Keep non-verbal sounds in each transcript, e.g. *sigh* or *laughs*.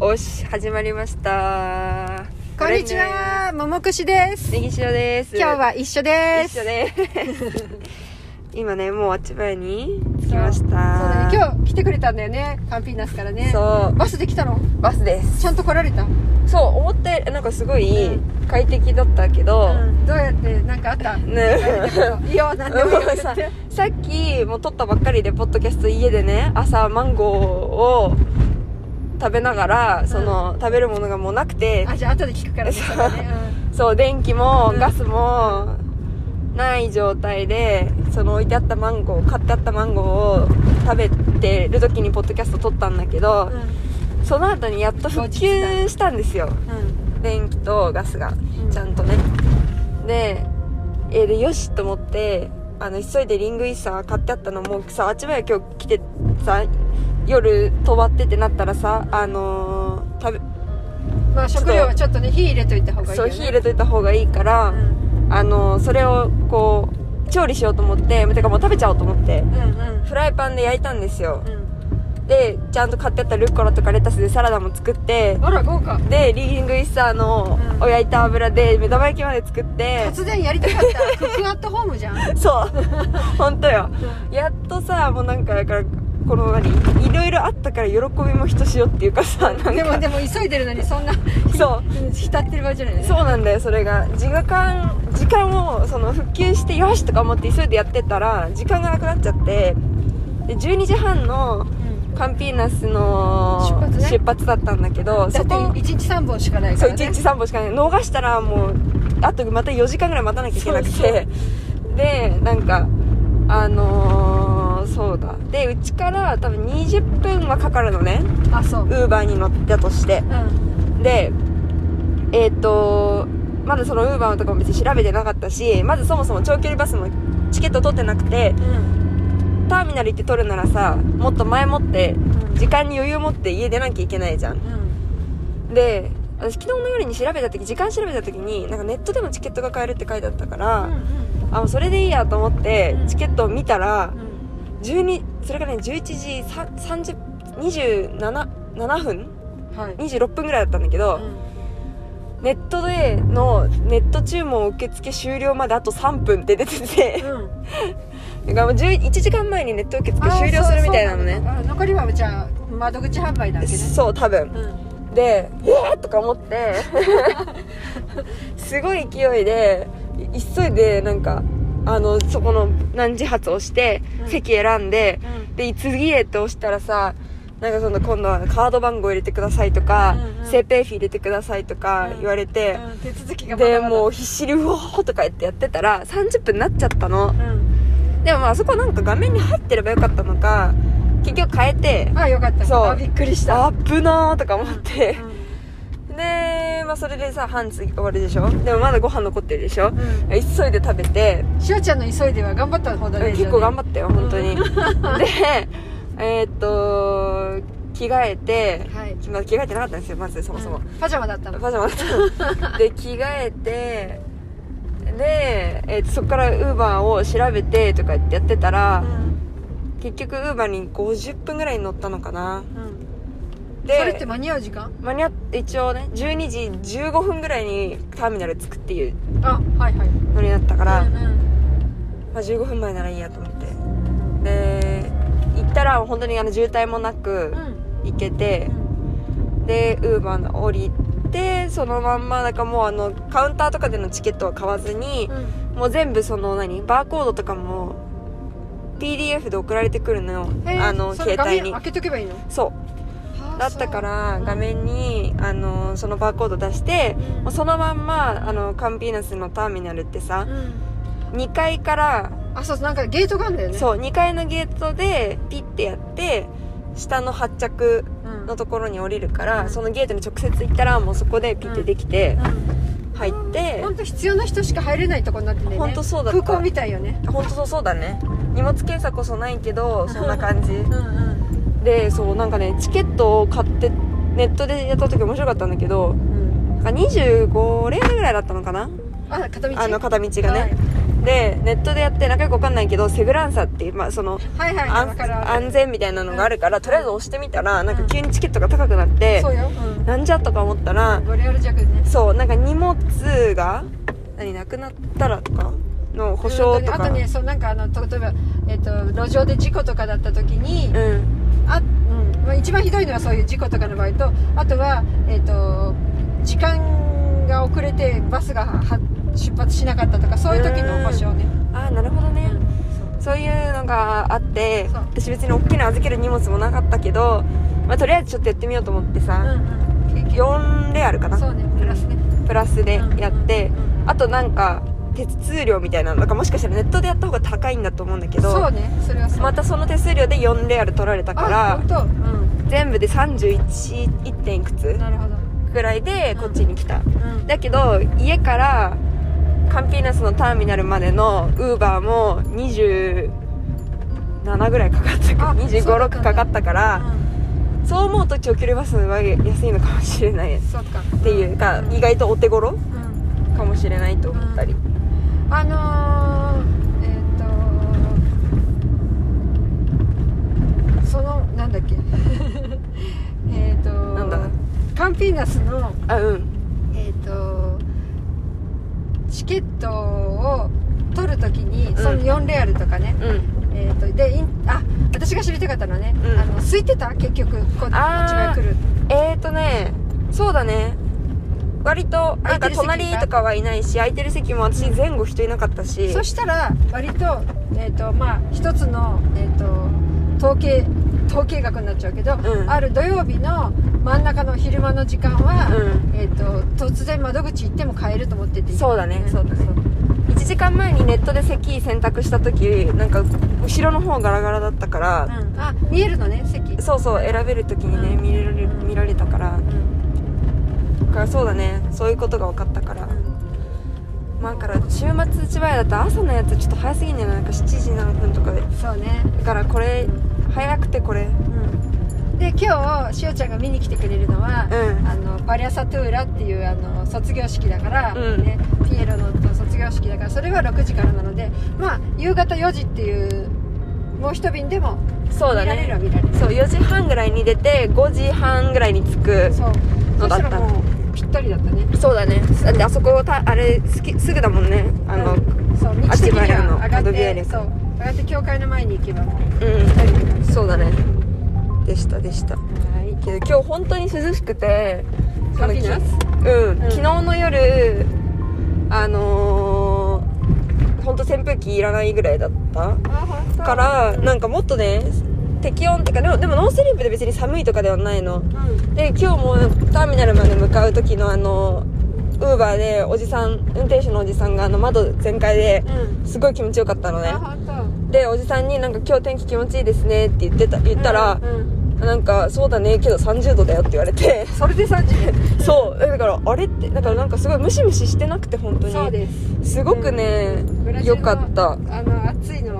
おし始まりました。こんにちは、ももくしです。ネギ塩です。今日は一緒です。一緒です。*laughs* 今ねもうあっちばやに着きました。そうだね、今日来てくれたんだよね、カンピーナスからね。そう。バスで来たの？バスです。ちゃんと来られた？そう思ったよりなんかすごいうん。快適だったけど、うん。どうやって、なんかあった？ねいいよ、なん *laughs* でもいいよさ。さっきもう撮ったばっかりでポッドキャスト家でね朝マンゴーを食べながらその、食べるものがもうなくてあ、じゃあ後で聞くからね、それはね。そう電気もうん。ガスもない状態でその置いてあったマンゴー買ってあったマンゴーを食べてる時にポッドキャスト撮ったんだけど、うん。その後にやっと復旧したんですよ。うん。電気とガスがうん。ちゃんとね、でえーでよしと思ってあの急いでリングイッサー買ってあったのもさあっちまで今日来てさ夜泊まってってなったらさあのー食べまあ食料はちょっとね、火入れといた方がいいよね。そう火入れといた方がいいから、うん。あのそれをこう調理しようと思っててかもう食べちゃおうと思ってうんフライパンで焼いたんですようん。うん。でちゃんと買ってあったルッコラとかレタスでサラダも作ってあら、豪華。でリングイッサーのうんお焼いた油で目玉焼きまで作って、突然やりたかった。クックアットホームじゃん。*laughs* そう *laughs* 本当よやっとさもうなんかだからこの何いろいろあったから喜びもひとしおっていうかさなんか。でもでも急いでるのにそんな *laughs* そう。浸ってる場合じゃないよね。そうなんだよそれが。時間時間をその復旧してよしとか思って急いでやってたら時間がなくなっちゃってで12時半のうん。カンピーナスの出発だったんだけどだってそこ1日3本しかないかそうらね1日3本しかない。逃したらもうあとまた4時間ぐらい待たなきゃいけなくて。そう。でなんかあのー、そうだ。でうちから多分20分はかかるのね。あそう。ウーバーに乗ったとして。うん。でえっ、とまだそのウーバーのとかも別に調べてなかったしまずそもそも長距離バスのチケット取ってなくてうん。ターミナル行って取るならさもっと前もってうん。時間に余裕持って家出なきゃいけないじゃん。うん。で私昨日の夜に調べた時時間調べた時になんかネットでもチケットが買えるって書いてあったから、うん。あもうそれでいいやと思ってうん。チケットを見たらうん12それがね11時30 27 7分？はい。26分ぐらいだったんだけど、うん。ネットでのネット注文受付終了まであと3分って出てて、うん。*laughs* だからもう11 1時間前にネット受付終了するみたいなのね。残りはじゃあ窓口販売だけね。そう多分。うん。でえー、とか思って。*laughs* すごい勢いでい急いでなんかあのそこの何時発をして、うん。席選んでうん。で次へって押したらさなんかその今度はカード番号入れてくださいとか、うんうん。セーペーフィー入れてくださいとかうん。言われて、うん。手続きがでもう必死にうおーとか言ってやってたら30分になっちゃったの。うん。でもまああそこなんか画面に入ってればよかったのか結局変えてあよかった。そう。あびっくりした。あ危なーとか思って、うんで、まあ、それでさ半次終わるでしょ？でもまだご飯残ってるでしょ、うん。急いで食べて。しおちゃんの急いでは頑張った方だね。結構頑張っったよ本当に、*laughs* でえーっと着替えて、はい。まあ着替えてなかったんですよまずそもそも、パジャマだったの。パジャマだったで *laughs* 着替えてで、えーとそこからウーバーを調べてとか言ってやってたら、結局ウーバーに50分ぐらいに乗ったのかな。うん。でそれって間に合う時間？間に合って一応ね12時15分ぐらいにターミナル着くっていう。あはいはい。のになったから、うんうん。まあ、15分前ならいいやと思って。で行ったら本当にあの渋滞もなく行けて、でウーバー降りてそのまんまなんかもうあのカウンターとかでのチケットは買わずにう、ん。もう全部その何バーコードとかも PDF で送られてくるのよ。あの携帯に。開けとけばいいの？そうだったから画面にあのそのバーコード出してうん。もうそのまんまあのカンピーナスのターミナルってさうん。2階からあそうなんかゲートがあるんだよね。そう2階のゲートでピッてやって下の発着うん。のところに降りるから、うん。そのゲートに直接行ったらもうそこでピッてできて入って、本当必要な人しか入れないとこになってね。ほんとそうだ空港みたいよね。本当そうそうだね。荷物検査こそないけどそんな感じ。うんうんでそうなんかねチケットを買ってネットでやった時面白かったんだけどうん。なんか25レールぐらいだったのかな？あ片道？あの片道がね、はい。でネットでやってなんかよくわかんないけどセグランサっていう、まあ、そのはいはい安全みたいなのがあるから、とりあえず押してみたらなんか急にチケットが高くなって、そうん、なんじゃとか思ったら5レアル弱ね。そうなんか荷物が何なくなったらとかの保証とか。あとねそうなんかあの例えば、えっと路上で事故とかだった時に、うんあうん。まあ、一番ひどいのはそういう事故とかの場合とあとは、えっと時間が遅れてバスがは出発しなかったとかそういう時の保証ね、ああなるほどね、うん。そういうのがあって私別に大きな預ける荷物もなかったけど、まあ、とりあえずちょっとやってみようと思ってさ、うんうん。4レアルかな。そうね。プラスね。プラスでやって、あとなんか手数料みたいなのなんかもしかしたらネットでやった方が高いんだと思うんだけどそうねそれはそうまたその手数料で4レアル取られたかあら本当。うん。全部で 31. 点いくつなるほど。くらいでこっちに来た、うん。だけど家からカンピーナスのターミナルまでのウーバーも27ぐらいかかったかあ2 5そうだったんだ6かかったからそう思うと長距離バスは安いのかもしれない。っていうか意外とお手頃うん。かもしれないと思ったりあのー、えっ、とそのなんだっけ。*laughs* えっとなんだ？カンピーナスのあうん。えっ、とチケットを取るときに、その4レアルとかね、うん。えっ、とでインあ私が知りたかったのはね、うん。あの空いてた？結局ここっちまで来る。えーとねそうだね割となんか隣とかはいないし空いてる席も私前後人いなかったし。そしたら割と,、えーとまあ、一つの、えー、と統計統計学になっちゃうけど、うん。ある土曜日の真ん中の昼間の時間は、うん。えー、と突然窓口行っても買えると思ってて。そうだね。んそうだね。1時間前にネットで席選択した時なんか後ろの方ガラガラだったから、うん。あ見えるのね席。そうそう選べる時にね、うん。見れる見られたから。うん。だからそうだね。そういうことが分かったから、まあだから週末千葉屋だと朝のやつちょっと早すぎんねんななんか7時何分とかで。そうね、だからこれ早くてこれ。うん、で今日しおちゃんが見に来てくれるのは、うん。あのバリアサトゥーラっていうあの卒業式だから、うん。ね、ピエロのと卒業式だからそれは6時からなのでまあ夕方4時っていうもう一便でもそうだ見られるはね見られる。そう4時半ぐらいに出て5時半ぐらいに着くのだったしたらもうぴったりだったね。そうだね。だってあそこたあれすきすぐだもんね。あのうん。そう道的には上がってそう上がって教会の前に行けばもううん。そうだね。でしたでした。はい。けど今日本当に涼しくてカンピーナスうん、うん。昨日の夜あのー、本当扇風機いらないぐらいだったからなんかもっとね適温っていうかでもでもノースリーブで別に寒いとかではないの。うん。で今日もターミナルまで向かう時のあのウーバーでおじさん運転手のおじさんがあの窓全開でうん。すごい気持ちよかったのね。あ本当。でおじさんになんか今日天気気持ちいいですねって言ってた言ったら、うん。うんなんかそうだねけど30度だよって言われて。*laughs* それで30 *laughs* そう。だからあれってだからなんかすごいムシムシしてなくて本当に。そうです。すごくねブラジルの良かった。あの暑いの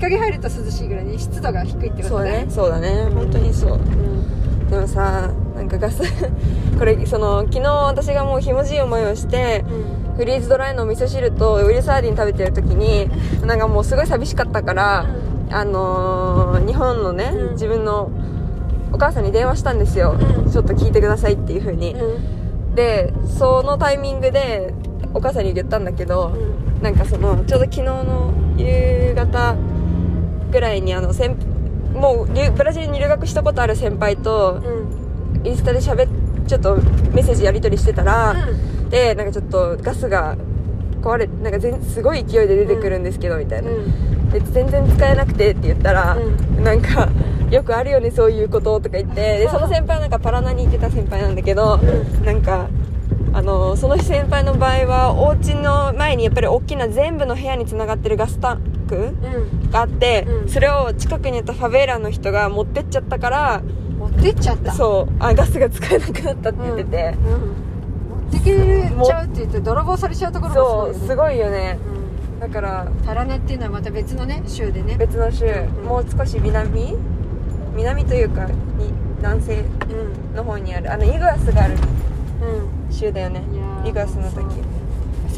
陰入ると涼しいぐらいに湿度が低いってことそうねね。そうだね。本当にそう。うん。でもさなんかガス *laughs* これその昨日私がもうひもじい思いをしてうん。フリーズドライの味噌汁とウイルサーディン食べてる時になんかもうすごい寂しかったから、あのー日本のね、うん。自分のお母さんに電話したんですよ、うん。ちょっと聞いてくださいっていう風に、うん。でそのタイミングでお母さんに言ったんだけど、うん。なんかそのちょうど昨日の夕方ぐらいにあの先もう留ブラジルに留学したことある先輩とうん。インスタで喋っちょっとメッセージやり取りしてたら、うん。でなんかちょっとガスが壊れなんか全すごい勢いで出てくるんですけど、みたいな、で全然使えなくてって言ったら、うなんかよくあるよねそういうこととか言ってでその先輩はなんかパラナに行ってた先輩なんだけど、うなんかあのその先輩の場合はお家の前にやっぱり大きな全部の部屋につながってるガスタンクうん。があって、うん。それを近くにあったファベーラの人が持ってっちゃったから持ってっちゃった。そう。あガスが使えなくなったって言ってて、うん。うん。持ってけちゃうって言って泥棒されちゃうところそうすごいよね。ごいよね。うん。だからタラナっていうのはまた別のね州でね。別の州、うん。もう少し南？南というかに南西うん。の方にある。あのイグアスがあるうん。州だよね。イグアスの時。そう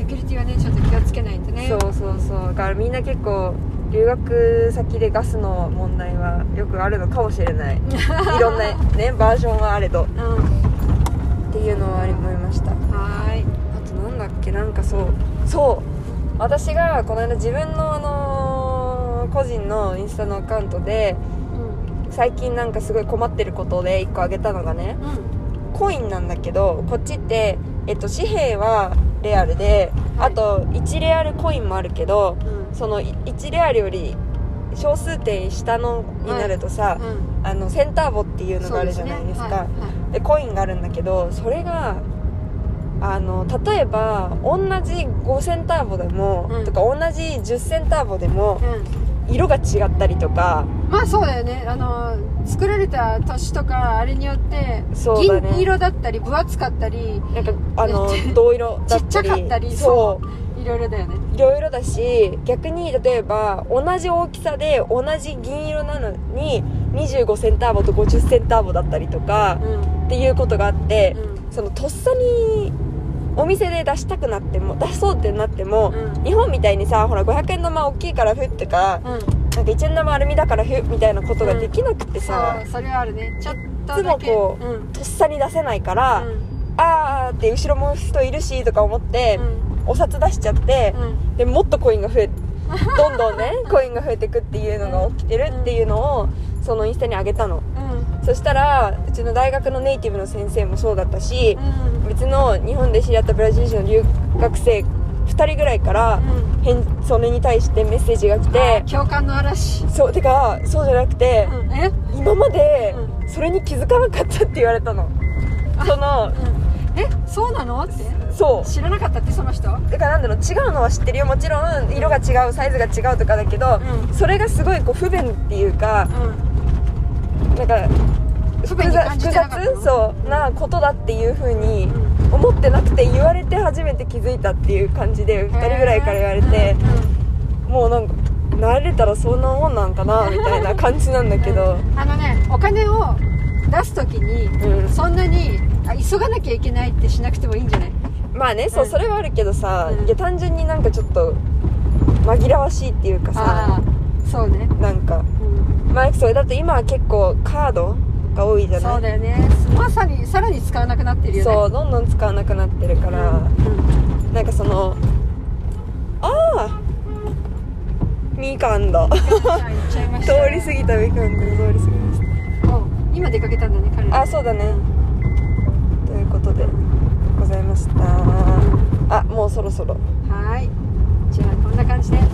セキュリティはねちょっと気をつけないとね。そうそうそう。だからみんな結構留学先でガスの問題はよくあるのかもしれない。*laughs* いろんなねバージョンはあれど。うん。っていうのはあり思いました。あはーいとなんだっけなんかそう。そう。私がこの間自分のあの個人のインスタのアカウントでうん。最近なんかすごい困ってることで1個あげたのがね。うん。コインなんだけどこっちって、えっと、紙幣はレアルで、はい。あと1レアルコインもあるけどうん。そのい1レアルより小数点下のになるとさ、うん。あのセンターボっていうのがあるじゃないですか。そうねでコインがあるんだけどそれがあの例えば同じ5センターボでも、うん。とか同じ10センターボでも色が違ったりとか。まあそうだよね。あの作られた年とかあれによってそうだね。銀色だったり分厚かったりなんかあの銅色だったり。ちっちゃかったりそう。いろいろだよね。いろいろだし逆に例えば同じ大きさで同じ銀色なのに25センターボと50センターボだったりとかうん。っていうことがあって、うん。そのとっさにお店で出したくなっても出そうってなっても、うん。日本みたいにさほら500円玉大きいからふってか、うん。なんか1円玉アルミだからふみたいなことができなくてさ、そうそれはあるね。ちょっといつもこううん。とっさに出せないから、うん。あーって後ろも人いるしとか思って、お札出しちゃって、うん。でもっとコインが増え *laughs* どんどんねコインが増えてくっていうのが起きてるっていうのをそのインスタに上げたの。うんそしたらうちの大学のネイティブの先生もそうだったしうん。別の日本で知り合ったブラジル人の留学生2人ぐらいからうん。返それに対してメッセージが来て共感の嵐。そうてかそうじゃなくてうん。え？今までうそれに気づかなかったって言われたの。そのうん。え？そうなの？って？そう。知らなかったってその人？だからなんだろう違うのは知ってるよ。もちろん。色が違うサイズが違うとかだけど、うん。それがすごいこう不便っていうかうん。なんか不便に感じてなかったの複雑そうなことだっていうふうにうん思ってなくて言われて初めて気づいたっていう感じで2人ぐらいから言われてもうなんか慣れたらそんなもんなんかなみたいな感じなんだけど。あのねお金を出す時にうん。そんなにあ急がなきゃいけないってしなくてもいいんじゃない？まあねそううん。それはあるけどさうん。いや単純になんかちょっと紛らわしいっていうかあさあそうね。なんか。うん。まあそうだって今は結構カードが多いじゃない？そうだよね。まさにさらに使わなくなってるよね。そうどんどん使わなくなってるから、うん。なんかそのああみかんだ。通り過ぎたみかんが通り過ぎましお今出かけたんだね彼あそうだね。ということでございました。あもうそろそろ。はいじゃあこんな感じで、はい。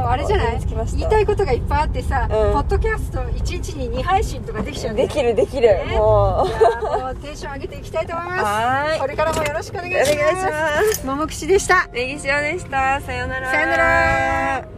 もうあれじゃない？言いたいことがいっぱいあってさ、うん。ポッドキャスト1日に2配信とかできちゃうできるできる、ね。もう。もうテンション上げていきたいと思います。はこれからもよろしくお願いお願いしします。ますももくしでした。ネギ塩でした。さよなら。さよなら